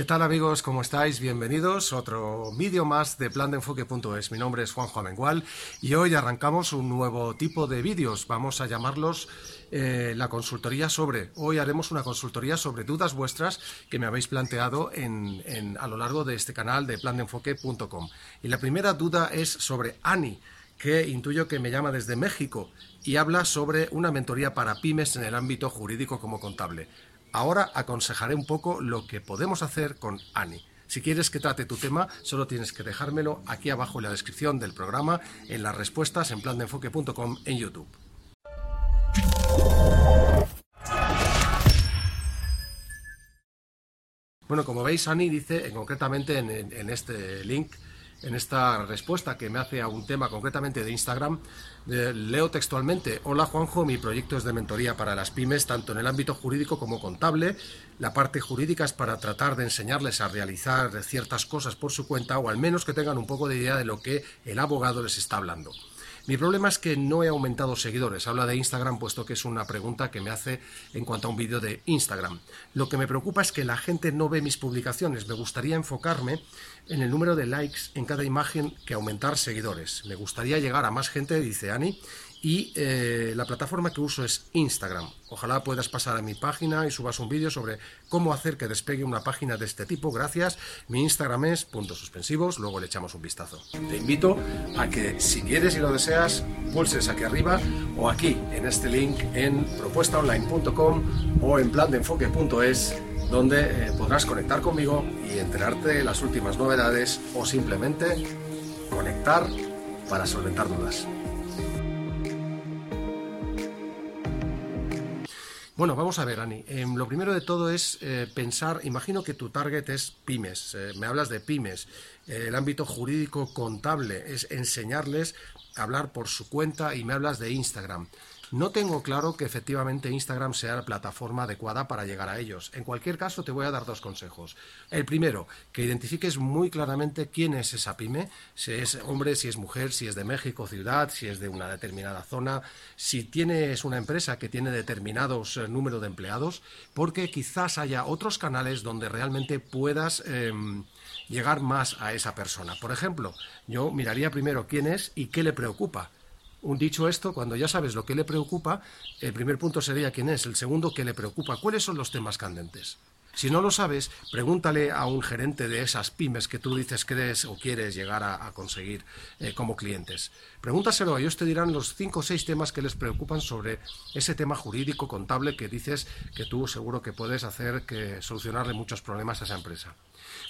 ¿Qué tal amigos? ¿Cómo estáis? Bienvenidos a otro vídeo más de plandeenfoque.es. Mi nombre es Juanjo Amengual y hoy arrancamos un nuevo tipo de vídeos. Vamos a llamarlos eh, la consultoría sobre. Hoy haremos una consultoría sobre dudas vuestras que me habéis planteado en, a lo largo de este canal de plandeenfoque.com. Y la primera duda es sobre Ani que intuyo que me llama desde México y habla sobre una mentoría para pymes en el ámbito jurídico como contable. Ahora aconsejaré un poco lo que podemos hacer con Ani. Si quieres que trate tu tema, solo tienes que dejármelo aquí abajo en la descripción del programa, en las respuestas en plandeenfoque.com en YouTube. Bueno, como veis, Ani dice concretamente en este link en esta respuesta que me hace a un tema concretamente de Instagram, leo textualmente, hola Juanjo, mi proyecto es de mentoría para las pymes, tanto en el ámbito jurídico como contable. La parte jurídica es para tratar de enseñarles a realizar ciertas cosas por su cuenta o al menos que tengan un poco de idea de lo que el abogado les está hablando. Mi problema es que no he aumentado seguidores. Habla de Instagram, puesto que es una pregunta que me hace en cuanto a un vídeo de Instagram. Lo que me preocupa es que la gente no ve mis publicaciones. Me gustaría enfocarme en el número de likes en cada imagen que aumentar seguidores. Me gustaría llegar a más gente, dice Ani, y eh, la plataforma que uso es Instagram. Ojalá puedas pasar a mi página y subas un vídeo sobre cómo hacer que despegue una página de este tipo. Gracias. Mi Instagram es puntos suspensivos. Luego le echamos un vistazo. Te invito a que si quieres y lo deseas, pulses aquí arriba o aquí en este link en propuestaonline.com o en plandeenfoque.es donde eh, podrás conectar conmigo y enterarte de las últimas novedades o simplemente conectar para solventar dudas. Bueno, vamos a ver, Ani. Em, lo primero de todo es eh, pensar, imagino que tu target es pymes, eh, me hablas de pymes, eh, el ámbito jurídico contable es enseñarles a hablar por su cuenta y me hablas de Instagram. No tengo claro que efectivamente Instagram sea la plataforma adecuada para llegar a ellos. En cualquier caso, te voy a dar dos consejos. El primero, que identifiques muy claramente quién es esa pyme, si es hombre, si es mujer, si es de México, ciudad, si es de una determinada zona, si tienes una empresa que tiene determinados eh, número de empleados, porque quizás haya otros canales donde realmente puedas em, llegar más a esa persona. Por ejemplo, yo miraría primero quién es y qué le preocupa dicho esto, cuando ya sabes lo que le preocupa, el primer punto sería quién es, el segundo qué le preocupa, cuáles son los temas candentes. Si no lo sabes, pregúntale a un gerente de esas pymes que tú dices que eres o quieres llegar a, conseguir eh, como clientes. Pregúntaselo, ellos te dirán los cinco o seis temas que les preocupan sobre ese tema jurídico, contable que dices que tú seguro que puedes hacer que solucionarle muchos problemas a esa empresa.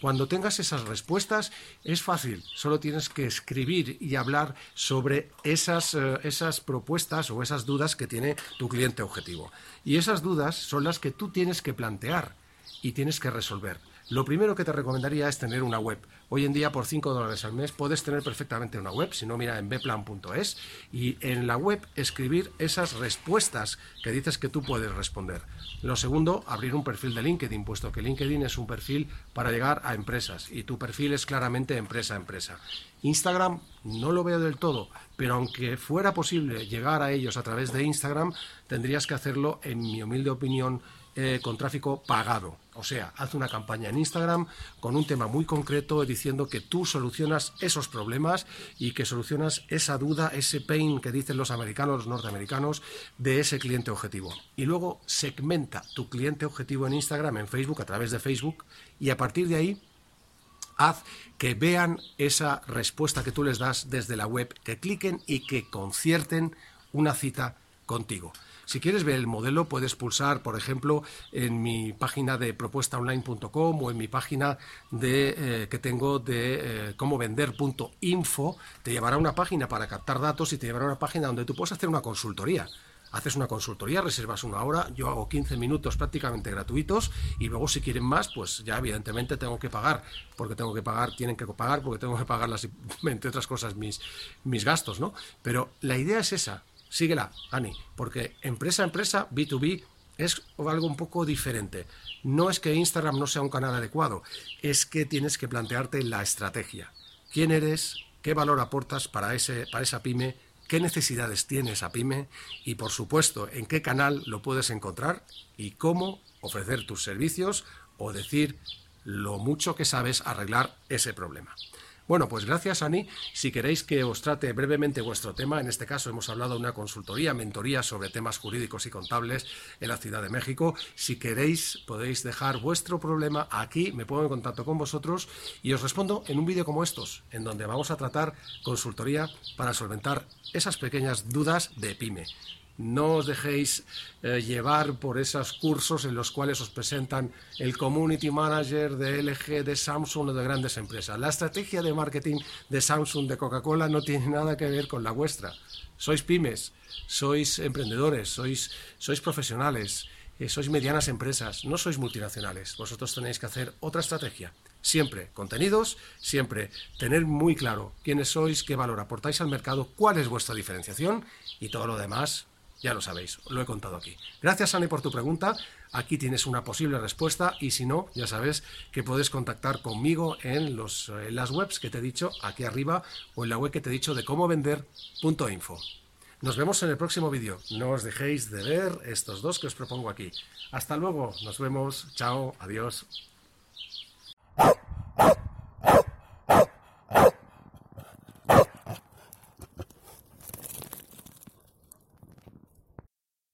Cuando tengas esas respuestas es fácil, solo tienes que escribir y hablar sobre esas, eh, esas propuestas o esas dudas que tiene tu cliente objetivo. Y esas dudas son las que tú tienes que plantear y tienes que resolver. Lo primero que te recomendaría es tener una web. Hoy en día por 5 dólares al mes puedes tener perfectamente una web, si no mira en bplan.es y en la web escribir esas respuestas que dices que tú puedes responder. Lo segundo, abrir un perfil de LinkedIn, puesto que LinkedIn es un perfil para llegar a empresas y tu perfil es claramente empresa a empresa. Instagram no lo veo del todo, pero aunque fuera posible llegar a ellos a través de Instagram, tendrías que hacerlo, en mi humilde opinión, eh, con tráfico pagado. O sea, haz una campaña en Instagram con un tema muy concreto diciendo que tú solucionas esos problemas y que solucionas esa duda, ese pain que dicen los americanos, los norteamericanos, de ese cliente objetivo. Y luego segmenta tu cliente objetivo en Instagram, en Facebook, a través de Facebook, y a partir de ahí haz que vean esa respuesta que tú les das desde la web, que cliquen y que concierten una cita contigo. Si quieres ver el modelo, puedes pulsar, por ejemplo, en mi página de propuestaonline.com o en mi página de, eh, que tengo de eh, cómo vender.info. Te llevará a una página para captar datos y te llevará a una página donde tú puedes hacer una consultoría haces una consultoría, reservas una hora, yo hago 15 minutos prácticamente gratuitos y luego si quieren más, pues ya evidentemente tengo que pagar, porque tengo que pagar, tienen que pagar, porque tengo que pagar las, entre otras cosas mis, mis gastos, ¿no? Pero la idea es esa, síguela, Ani, porque empresa a empresa, B2B, es algo un poco diferente. No es que Instagram no sea un canal adecuado, es que tienes que plantearte la estrategia. ¿Quién eres? ¿Qué valor aportas para, ese, para esa pyme? qué necesidades tiene esa pyme y, por supuesto, en qué canal lo puedes encontrar y cómo ofrecer tus servicios o decir lo mucho que sabes arreglar ese problema. Bueno, pues gracias, Ani. Si queréis que os trate brevemente vuestro tema, en este caso hemos hablado de una consultoría, mentoría sobre temas jurídicos y contables en la Ciudad de México. Si queréis, podéis dejar vuestro problema aquí, me pongo en contacto con vosotros y os respondo en un vídeo como estos, en donde vamos a tratar consultoría para solventar esas pequeñas dudas de pyme. No os dejéis eh, llevar por esos cursos en los cuales os presentan el community manager de LG, de Samsung o de grandes empresas. La estrategia de marketing de Samsung, de Coca-Cola, no tiene nada que ver con la vuestra. Sois pymes, sois emprendedores, sois, sois profesionales, eh, sois medianas empresas, no sois multinacionales. Vosotros tenéis que hacer otra estrategia. Siempre contenidos, siempre tener muy claro quiénes sois, qué valor aportáis al mercado, cuál es vuestra diferenciación y todo lo demás ya lo sabéis, lo he contado aquí. Gracias, Ani, por tu pregunta. Aquí tienes una posible respuesta y si no, ya sabes que puedes contactar conmigo en, en las webs que te he dicho aquí arriba o en la web que te he dicho de cómo vender.info. Nos vemos en el próximo vídeo. No os dejéis de ver estos dos que os propongo aquí. Hasta luego, nos vemos. Chao, adiós.